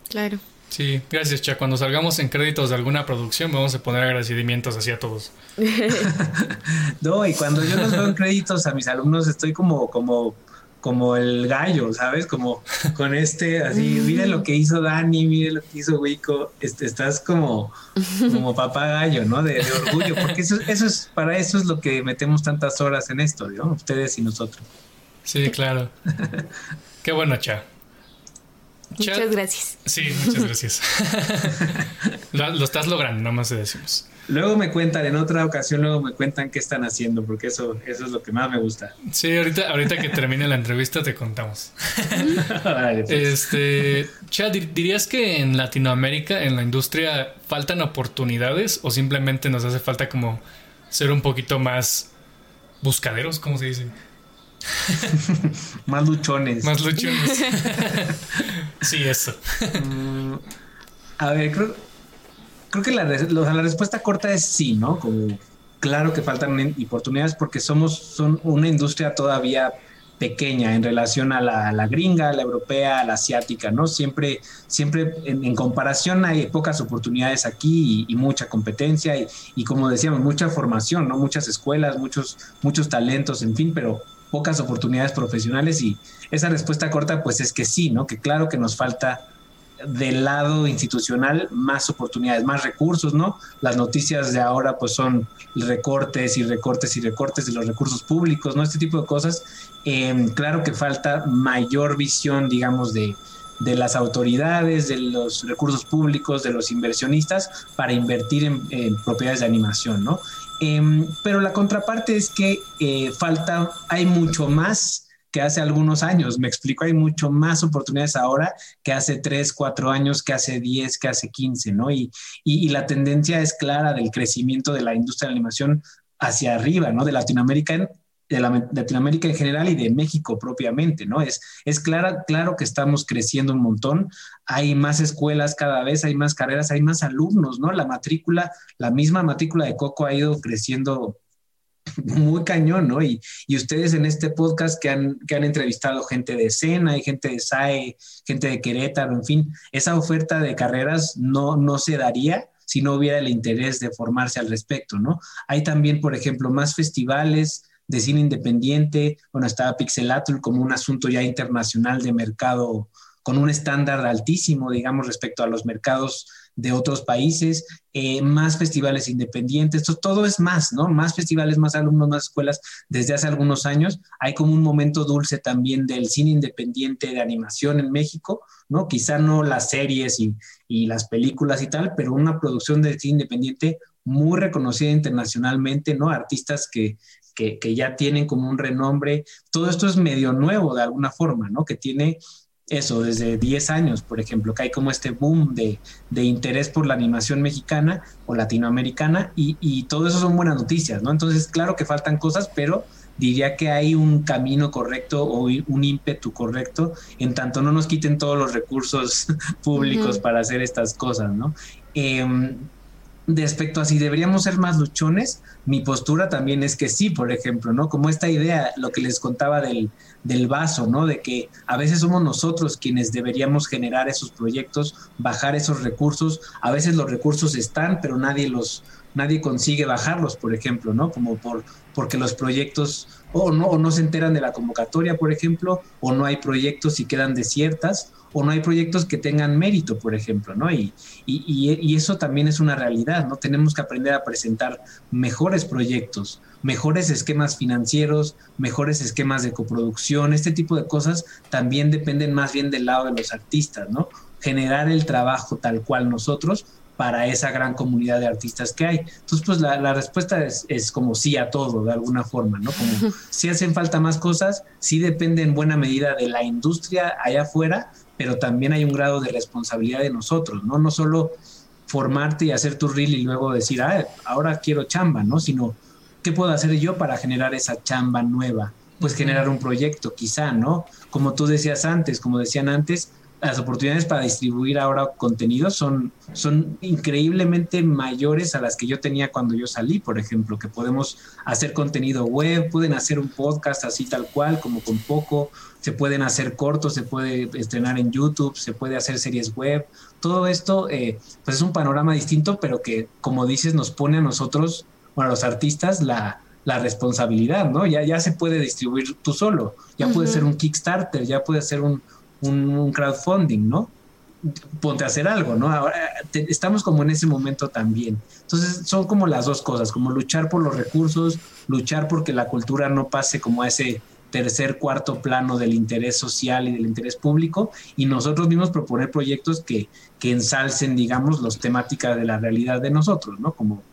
Claro. Sí, gracias, Cha. Cuando salgamos en créditos de alguna producción, vamos a poner agradecimientos así a todos. no, y cuando yo los veo en créditos a mis alumnos, estoy como, como, como el gallo, ¿sabes? Como con este, así, mire lo que hizo Dani, mire lo que hizo Wico, este, estás como, como papá gallo, ¿no? De, orgullo, porque eso, eso es, para eso es lo que metemos tantas horas en esto, ¿no? Ustedes y nosotros. Sí, claro. Qué bueno, Cha. Muchas gracias. Sí, muchas gracias. lo, estás logrando, nada más te decimos. Luego me cuentan, en otra ocasión, luego me cuentan qué están haciendo, porque eso, eso es lo que más me gusta. Sí, ahorita, ahorita que termine la entrevista te contamos. Pues. Este, Chad, ¿dirías que en Latinoamérica, en la industria, faltan oportunidades o simplemente nos hace falta como ser un poquito más buscaderos, ¿cómo se dice? Más luchones. Más luchones. sí, eso. Mm, a ver, creo, creo que la, la, respuesta corta es sí, ¿no? Como claro que faltan oportunidades porque somos son una industria todavía pequeña en relación a la, gringa, a la europea, a la asiática, ¿no? Siempre, siempre en, comparación hay pocas oportunidades aquí y, mucha competencia y, y, como decíamos, mucha formación, ¿no? Muchas escuelas, muchos, muchos talentos, en fin, pero pocas oportunidades profesionales y esa respuesta corta pues es que sí, ¿no? Que claro que nos falta del lado institucional más oportunidades, más recursos, ¿no? Las noticias de ahora pues son recortes y recortes y recortes de los recursos públicos, ¿no? Este tipo de cosas. Em, claro que falta mayor visión, digamos, de, de las autoridades, de los recursos públicos, de los inversionistas para invertir en, en propiedades de animación, ¿no? Em, pero la contraparte es que eh, falta, hay mucho más que hace algunos años. Me explico, hay mucho más oportunidades ahora que hace 3, 4 años, que hace 10, que hace 15, ¿no? Y, y, la tendencia es clara del crecimiento de la industria de la animación hacia arriba, ¿no? De Latinoamérica de la, Latinoamérica en general y de México propiamente, ¿no? Es, es claro que estamos creciendo un montón, hay más escuelas cada vez, hay más carreras, hay más alumnos, ¿no? La matrícula, la misma matrícula de Coco ha ido creciendo muy cañón, ¿no? Y, y, ustedes en este podcast que han, que han entrevistado gente de Sena, y gente de SAE, gente de Querétaro, en fin, esa oferta de carreras no, no se daría si no hubiera el interés de formarse al respecto, ¿no? Hay también, por ejemplo, más festivales, de cine independiente, bueno, estaba Pixelatul como un asunto ya internacional de mercado con un estándar altísimo, digamos, respecto a los mercados de otros países, eh, más festivales independientes, todo es más, ¿no? Más festivales, más alumnos, más escuelas desde hace algunos años. Hay como un momento dulce también del cine independiente de animación en México, ¿no? Quizá no las series y, y las películas y tal, pero una producción de cine independiente muy reconocida internacionalmente, ¿no? Artistas que, que, ya tienen como un renombre. Todo esto es medio nuevo de alguna forma, ¿no? Que tiene eso, desde 10 años, por ejemplo, que hay como este boom de, interés por la animación mexicana o latinoamericana y, y, todo eso son buenas noticias, ¿no? Entonces, claro que faltan cosas, pero diría que hay un camino correcto o un ímpetu correcto en tanto no nos quiten todos los recursos públicos para hacer estas cosas, ¿no? Em, respecto a si deberíamos ser más luchones, mi postura también es que sí, por ejemplo, ¿no? Como esta idea, lo que les contaba del, del vaso, ¿no? De que a veces somos nosotros quienes deberíamos generar esos proyectos, bajar esos recursos. A veces los recursos están, pero nadie los, nadie consigue bajarlos, por ejemplo, ¿no? Como por, porque los proyectos o no, se enteran de la convocatoria, por ejemplo, o no hay proyectos y quedan desiertas, o no hay proyectos que tengan mérito, por ejemplo, ¿no? Y, y, eso también es una realidad, ¿no? Tenemos que aprender a presentar mejores proyectos, mejores esquemas financieros, mejores esquemas de coproducción, este tipo de cosas también dependen más bien del lado de los artistas, ¿no? Generar el trabajo tal cual nosotros para esa gran comunidad de artistas que hay. Entonces, pues la, respuesta es, es, como sí a todo, de alguna forma, ¿no? Como si hacen falta más cosas, sí depende en buena medida de la industria allá afuera, pero también hay un grado de responsabilidad de nosotros, ¿no? No solo formarte y hacer tu reel y luego decir, ah, ahora quiero chamba, ¿no? Sino, ¿qué puedo hacer yo para generar esa chamba nueva? Pues generar un proyecto, quizá, ¿no? Como tú decías antes, como decían antes, las oportunidades para distribuir ahora contenido son, son increíblemente mayores a las que yo tenía cuando yo salí, por ejemplo, que podemos hacer contenido web, pueden hacer un podcast así tal cual, como con poco, se pueden hacer cortos, se puede estrenar en YouTube, se puede hacer series web. Todo esto, eh, pues es un panorama distinto, pero que, como dices, nos pone a nosotros, bueno, a los artistas, la, la responsabilidad, ¿no? Ya, ya se puede distribuir tú solo, ya puede ser un Kickstarter, ya puede ser un, un, crowdfunding, ¿no? Ponte a hacer algo, ¿no? Ahora estamos como en ese momento también. Entonces son como las dos cosas, como luchar por los recursos, luchar porque la cultura no pase como a ese tercer, cuarto plano del interés social y del interés público y nosotros mismos proponer proyectos que, que ensalcen, digamos, los temáticas de la realidad de nosotros, ¿no? Como,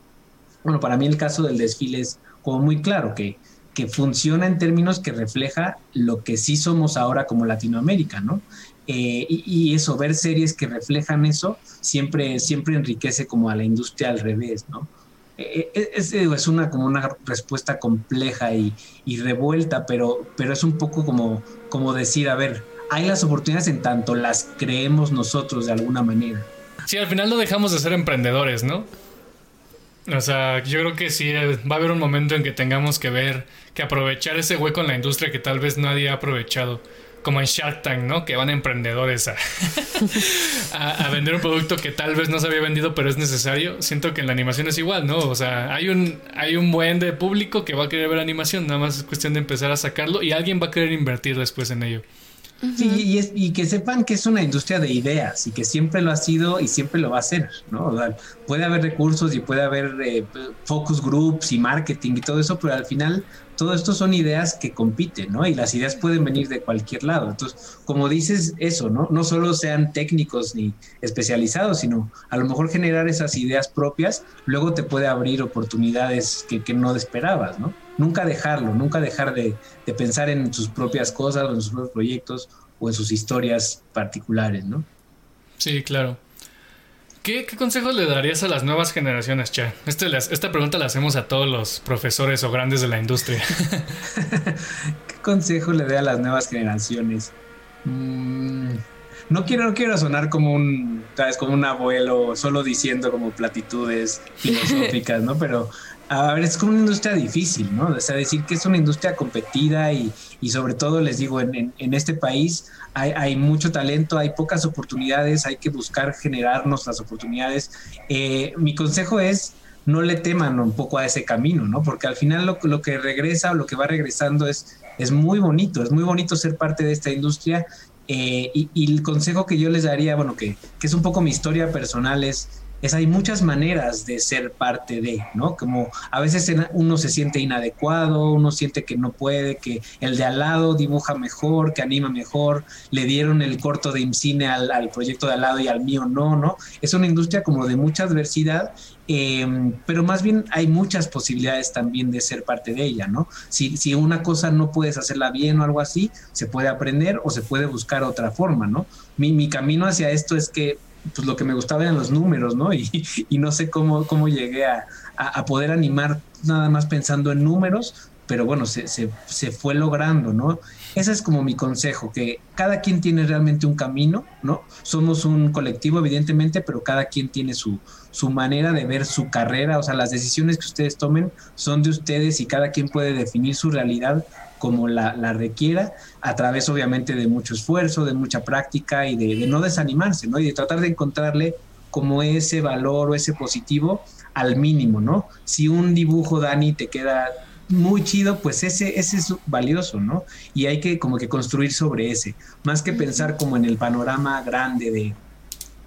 bueno, para mí el caso del desfile es como muy claro que que funciona en términos que refleja lo que sí somos ahora como Latinoamérica, ¿no? Eh, y, eso, ver series que reflejan eso, siempre, siempre enriquece como a la industria al revés, ¿no? Eh, eh, es, una como una respuesta compleja y, revuelta, pero, pero es un poco como, como decir, a ver, hay las oportunidades en tanto las creemos nosotros de alguna manera. Sí, al final no dejamos de ser emprendedores, ¿no? O sea, yo creo que sí, va a haber un momento en que tengamos que ver, que aprovechar ese hueco en la industria que tal vez nadie ha aprovechado. Como en Shark Tank, ¿no? Que van emprendedores a, vender un producto que tal vez no se había vendido, pero es necesario. Siento que en la animación es igual, ¿no? O sea, hay un, hay un buen de público que va a querer ver animación, nada más es cuestión de empezar a sacarlo y alguien va a querer invertir después en ello. Sí, y, es, y, que sepan que es una industria de ideas y que siempre lo ha sido y siempre lo va a ser, ¿no? puede haber recursos y puede haber eh, focus groups y marketing y todo eso, pero al final todo esto son ideas que compiten, ¿no? Y las ideas pueden venir de cualquier lado. Entonces, como dices eso, ¿no? No solo sean técnicos ni especializados, sino a lo mejor generar esas ideas propias, luego te puede abrir oportunidades que, que no esperabas, ¿no? Nunca dejarlo, nunca dejar de, de pensar en sus propias cosas o en sus propios proyectos o en sus historias particulares, ¿no? Sí, claro. ¿Qué, consejos le darías a las nuevas generaciones, Cha? Este, esta pregunta la hacemos a todos los profesores o grandes de la industria. ¿Qué consejo le doy a las nuevas generaciones? Mm, no quiero, no quiero sonar como un, ¿sabes? Como un abuelo, solo diciendo como platitudes filosóficas, ¿no? Pero a ver, es como una industria difícil, ¿no? O sea, decir que es una industria competida y, y sobre todo, les digo, en, en, este país hay, hay, mucho talento, hay pocas oportunidades, hay que buscar generarnos las oportunidades. Eh, mi consejo es no le teman un poco a ese camino, ¿no? Porque al final lo, lo, que regresa o lo que va regresando es, es muy bonito, es muy bonito ser parte de esta industria. Eh, y, y, el consejo que yo les daría, bueno, que, que es un poco mi historia personal, es es hay muchas maneras de ser parte de, ¿no? Como a veces uno se siente inadecuado, uno siente que no puede, que el de al lado dibuja mejor, que anima mejor, le dieron el corto de IMCINE al, al proyecto de al lado y al mío no, ¿no? Es una industria como de mucha adversidad, eh, pero más bien hay muchas posibilidades también de ser parte de ella, ¿no? Si, si una cosa no puedes hacerla bien o algo así, se puede aprender o se puede buscar otra forma, ¿no? Mi, mi camino hacia esto es que pues lo que me gustaba eran los números, ¿no? Y, no sé cómo, cómo llegué a, a, poder animar nada más pensando en números, pero bueno, se, se, se, fue logrando, ¿no? Ese es como mi consejo, que cada quien tiene realmente un camino, ¿no? Somos un colectivo, evidentemente, pero cada quien tiene su, su manera de ver su carrera, o sea, las decisiones que ustedes tomen son de ustedes y cada quien puede definir su realidad como la, la requiera, a través obviamente de mucho esfuerzo, de mucha práctica y de, de, no desanimarse, ¿no? Y de tratar de encontrarle como ese valor o ese positivo al mínimo, ¿no? Si un dibujo, Dani, te queda muy chido, pues ese, ese es valioso, ¿no? Y hay que como que construir sobre ese, más que pensar como en el panorama grande de,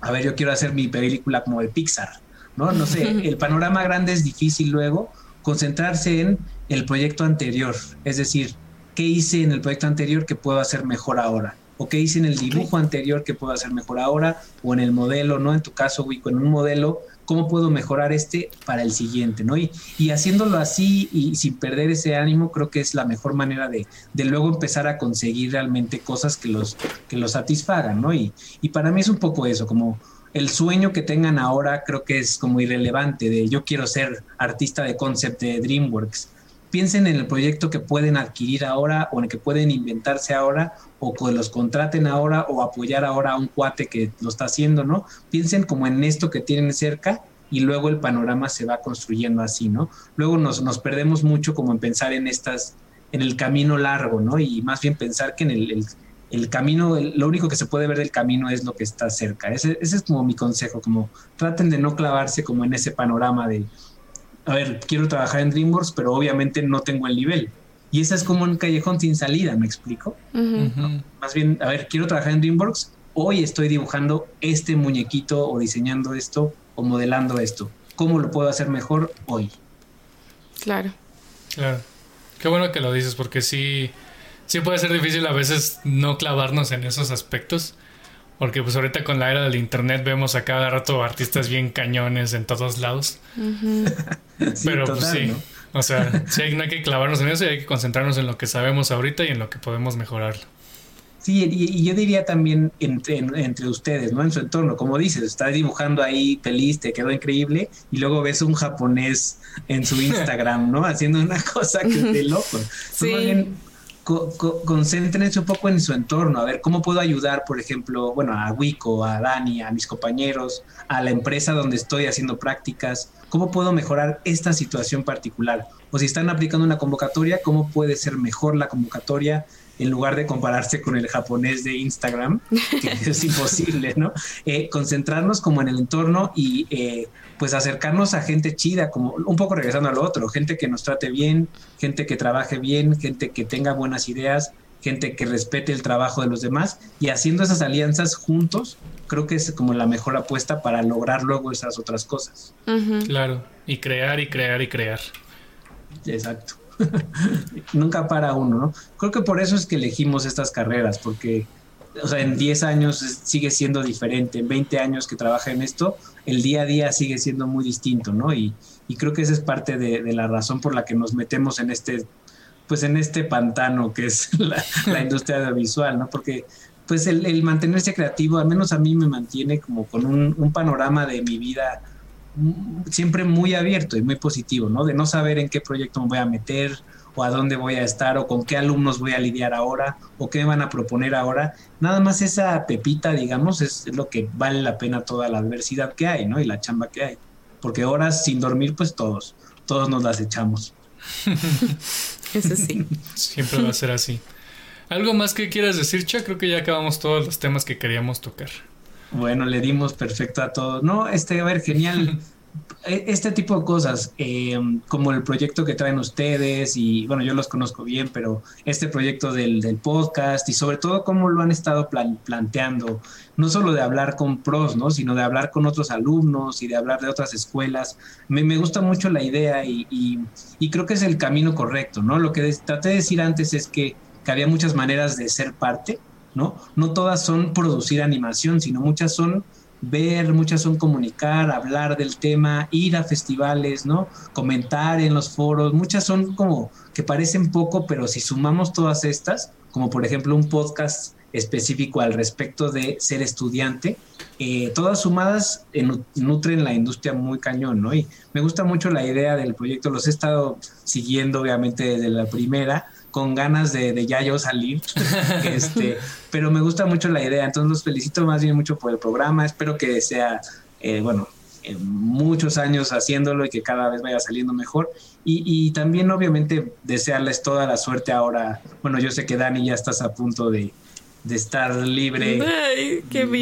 a ver, yo quiero hacer mi película como de Pixar, ¿no? No sé, el panorama grande es difícil luego, concentrarse en el proyecto anterior, es decir, qué hice en el proyecto anterior que puedo hacer mejor ahora, o qué hice en el dibujo anterior que puedo hacer mejor ahora, o en el modelo, ¿no? En tu caso, Wico, en un modelo, ¿cómo puedo mejorar este para el siguiente, ¿no? Y, y haciéndolo así y sin perder ese ánimo, creo que es la mejor manera de, de luego empezar a conseguir realmente cosas que los, que los satisfagan, ¿no? Y, y para mí es un poco eso, como el sueño que tengan ahora creo que es como irrelevante de yo quiero ser artista de concept de DreamWorks piensen en el proyecto que pueden adquirir ahora o en el que pueden inventarse ahora o que los contraten ahora o apoyar ahora a un cuate que lo está haciendo, ¿no? Piensen como en esto que tienen cerca y luego el panorama se va construyendo así, ¿no? Luego nos, nos perdemos mucho como en pensar en estas, en el camino largo, ¿no? Y más bien pensar que en el, el, camino, lo único que se puede ver del camino es lo que está cerca. Ese, ese es como mi consejo, como traten de no clavarse como en ese panorama de a ver, quiero trabajar en DreamWorks, pero obviamente no tengo el nivel. Y esa es como un callejón sin salida, ¿me explico? Más bien, a ver, quiero trabajar en DreamWorks, hoy estoy dibujando este muñequito o diseñando esto o modelando esto. ¿Cómo lo puedo hacer mejor hoy? Claro. Claro. Qué bueno que lo dices, porque sí, sí puede ser difícil a veces no clavarnos en esos aspectos. Porque pues ahorita con la era del internet vemos a cada rato artistas bien cañones en todos lados. Pero pues sí. O sea, sí hay, no hay que clavarnos en eso y hay que concentrarnos en lo que sabemos ahorita y en lo que podemos mejorar. Sí, y, yo diría también entre, entre, ustedes, ¿no? En su entorno, como dices, estás dibujando ahí feliz, te quedó increíble, y luego ves un japonés en su Instagram, ¿no? Haciendo una cosa que es de loco. Sí concéntrense un poco en su entorno, a ver cómo puedo ayudar, por ejemplo, bueno, a Wico, a Dani, a mis compañeros, a la empresa donde estoy haciendo prácticas, cómo puedo mejorar esta situación particular. O si están aplicando una convocatoria, cómo puede ser mejor la convocatoria en lugar de compararse con el japonés de Instagram, que es imposible, ¿no? Eh, concentrarnos como en el entorno y eh, pues acercarnos a gente chida, como un poco regresando a lo otro, gente que nos trate bien, gente que trabaje bien, gente que tenga buenas ideas, gente que respete el trabajo de los demás y haciendo esas alianzas juntos, creo que es como la mejor apuesta para lograr luego esas otras cosas. Claro, y crear y crear y crear. Exacto. Nunca para uno, ¿no? Creo que por eso es que elegimos estas carreras, porque o sea, en 10 años sigue siendo diferente, en 20 años que trabaja en esto, el día a día sigue siendo muy distinto, ¿no? Y, creo que esa es parte de, la razón por la que nos metemos en este, pues en este pantano que es la, industria audiovisual, ¿no? Porque pues el, mantenerse creativo, al menos a mí me mantiene como con un, un panorama de mi vida siempre muy abierto y muy positivo, ¿no? De no saber en qué proyecto me voy a meter, o a dónde voy a estar o con qué alumnos voy a lidiar ahora o qué me van a proponer ahora. Nada más esa pepita, digamos, es lo que vale la pena toda la adversidad que hay, ¿no? Y la chamba que hay. Porque horas sin dormir, pues todos, todos nos las echamos. Eso sí. Siempre va a ser así. ¿Algo más que quieras decir, Cha? Creo que ya acabamos todos los temas que queríamos tocar. Bueno, le dimos perfecto a todos. No, este, a ver, genial. E, este tipo de cosas, eh, como el proyecto que traen ustedes, y bueno, yo los conozco bien, pero este proyecto del, podcast y sobre todo cómo lo han estado planteando, no solo de hablar con pros, ¿no? sino de hablar con otros alumnos y de hablar de otras escuelas. Me, me gusta mucho la idea y, y, creo que es el camino correcto, ¿no? Lo que traté de decir antes es que, que había muchas maneras de ser parte, ¿no? No todas son producir animación, sino muchas son ver, muchas son comunicar, hablar del tema, ir a festivales, ¿no? Comentar en los foros, muchas son como que parecen poco, pero si sumamos todas estas, como por ejemplo un podcast específico al respecto de ser estudiante, eh, todas sumadas nutren la industria muy cañón, ¿no? Y me gusta mucho la idea del proyecto, los he estado siguiendo obviamente desde la primera, con ganas de, ya yo salir, este, pero me gusta mucho la idea, entonces los felicito más bien mucho por el programa, espero que sea, eh, bueno, muchos años haciéndolo y que cada vez vaya saliendo mejor. Y, y, también obviamente desearles toda la suerte ahora. Bueno, yo sé que Dani ya estás a punto de, de estar libre,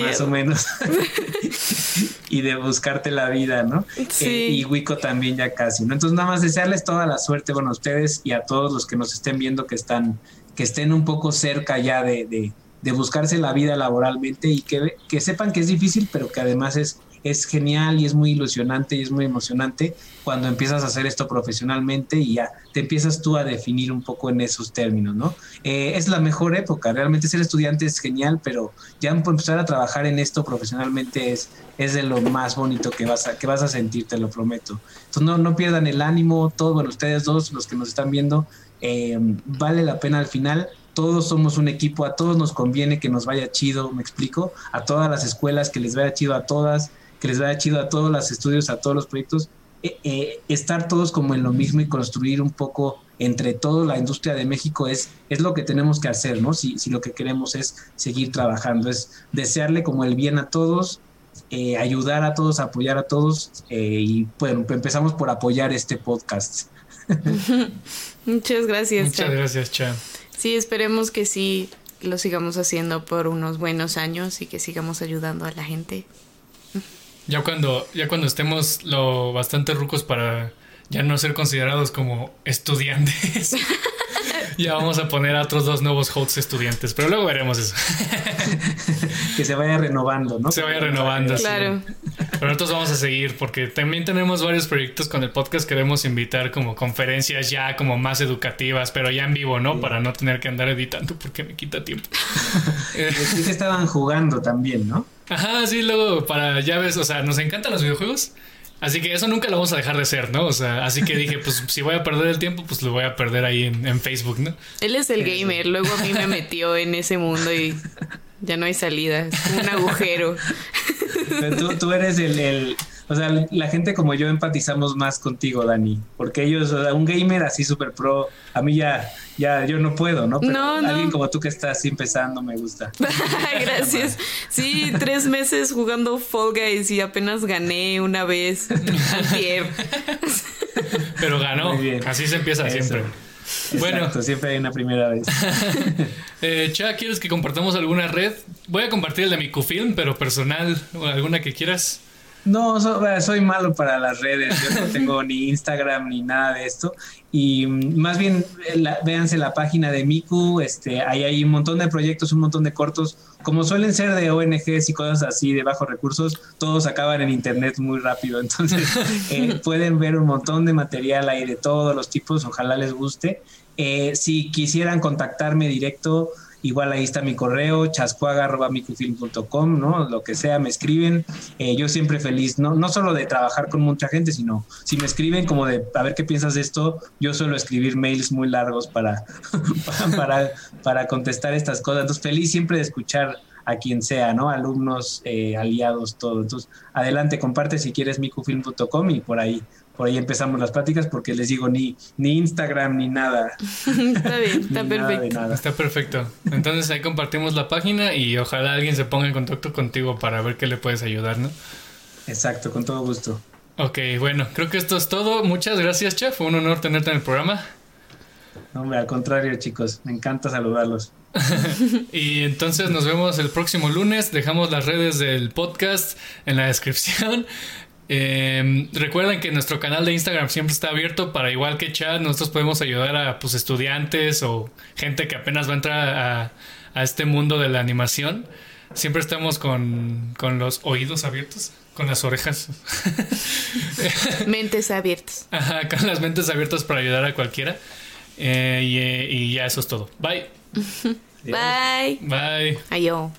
más o menos, y de buscarte la vida, ¿no? Eh, y Wico también ya casi, ¿no? Entonces nada más desearles toda la suerte, bueno, a ustedes y a todos los que nos estén viendo que están, que estén un poco cerca ya de, de, de buscarse la vida laboralmente y que, que sepan que es difícil, pero que además es es genial y es muy ilusionante y es muy emocionante cuando empiezas a hacer esto profesionalmente y ya te empiezas tú a definir un poco en esos términos, ¿no? Eh, es la mejor época, realmente ser estudiante es genial, pero ya empezar a trabajar en esto profesionalmente es, es de lo más bonito que vas a, que vas a sentir, te lo prometo. Entonces no, no pierdan el ánimo, todos, bueno, ustedes dos, los que nos están viendo, eh, vale la pena al final todos somos un equipo, a todos nos conviene que nos vaya chido, me explico, a todas las escuelas que les vaya chido a todas, que les vaya chido a todos los estudios, a todos los proyectos, eh, eh, estar todos como en lo mismo y construir un poco entre todos la industria de México es, es lo que tenemos que hacer, ¿no? Si, si lo que queremos es seguir trabajando, es desearle como el bien a todos, eh, ayudar a todos, apoyar a todos y bueno, empezamos por apoyar este podcast. Muchas gracias. Muchas gracias, Cha. Sí, esperemos que sí lo sigamos haciendo por unos buenos años y que sigamos ayudando a la gente. Ya cuando, ya cuando estemos lo bastante rucos para ya no ser considerados como estudiantes. ya vamos a poner a otros dos nuevos hosts estudiantes, pero luego veremos eso. que se vaya renovando, ¿no? Se vaya renovando. Claro. Pero nosotros vamos a seguir porque también tenemos varios proyectos con el podcast. Queremos invitar como conferencias ya como más educativas, pero ya en vivo, ¿no? Para no tener que andar editando porque me quita tiempo. sí que estaban jugando también, ¿no? Ajá, sí, luego para, ya ves, o sea, nos encantan los videojuegos. Así que eso nunca lo vamos a dejar de ser, ¿no? O sea, así que dije, pues si voy a perder el tiempo, pues lo voy a perder ahí en, Facebook, ¿no? Él es el gamer, luego a mí me metió en ese mundo y ya no hay salida, es un agujero. tú, tú eres el, o sea, la gente como yo empatizamos más contigo, Dani, porque ellos, o sea, un gamer así súper pro, a mí ya, ya, yo no puedo, ¿no? Pero no, alguien como tú que estás así empezando me gusta. Gracias. Sí, tres meses jugando Fall Guys y apenas gané una vez Pero ganó, así se empieza siempre. Bueno, siempre hay una primera vez. eh, Cha, ¿quieres que compartamos alguna red? Voy a compartir el de mi Qfilm, pero personal, alguna que quieras. No, soy malo para las redes, yo no tengo ni Instagram ni nada de esto. Y mm, más bien, eh, véanse la página de Miku, este, ahí hay un montón de proyectos, un montón de cortos. Como suelen ser de ONGs y cosas así de bajos recursos, todos acaban en internet muy rápido. Entonces, eh, pueden ver un montón de material ahí de todos los tipos, ojalá les guste. Eh, si quisieran contactarme directo, Igual ahí está mi correo, chascuaga.micufilm.com, ¿no? Lo que sea, me escriben. Eh, yo siempre feliz, ¿no? No solo de trabajar con mucha gente, sino si me escriben como de, a ver qué piensas de esto, yo suelo escribir mails muy largos para, para, para contestar estas cosas. Entonces, feliz siempre de escuchar a quien sea, ¿no? Alumnos, eh, aliados, todo. Entonces, adelante, comparte si quieres micufilm.com y por ahí por ahí empezamos las pláticas porque les digo ni, ni Instagram ni nada. está bien, está perfecto. Está perfecto. Entonces ahí compartimos la página y ojalá alguien se ponga en contacto contigo para ver qué le puedes ayudar, ¿no? Exacto, con todo gusto. Ok, bueno, creo que esto es todo. Muchas gracias, Chef. Fue un honor tenerte en el programa. hombre, al contrario, chicos. Me encanta saludarlos. y entonces nos vemos el próximo lunes. Dejamos las redes del podcast en la descripción. Eh, recuerden que nuestro canal de Instagram siempre está abierto para igual que chat, nosotros podemos ayudar a pues, estudiantes o gente que apenas va a entrar a, este mundo de la animación. Siempre estamos con, los oídos abiertos, con las orejas. mentes abiertas. Ajá, con las mentes abiertas para ayudar a cualquiera. Eh, y, y ya eso es todo. Bye. Bye. Bye. Adiós.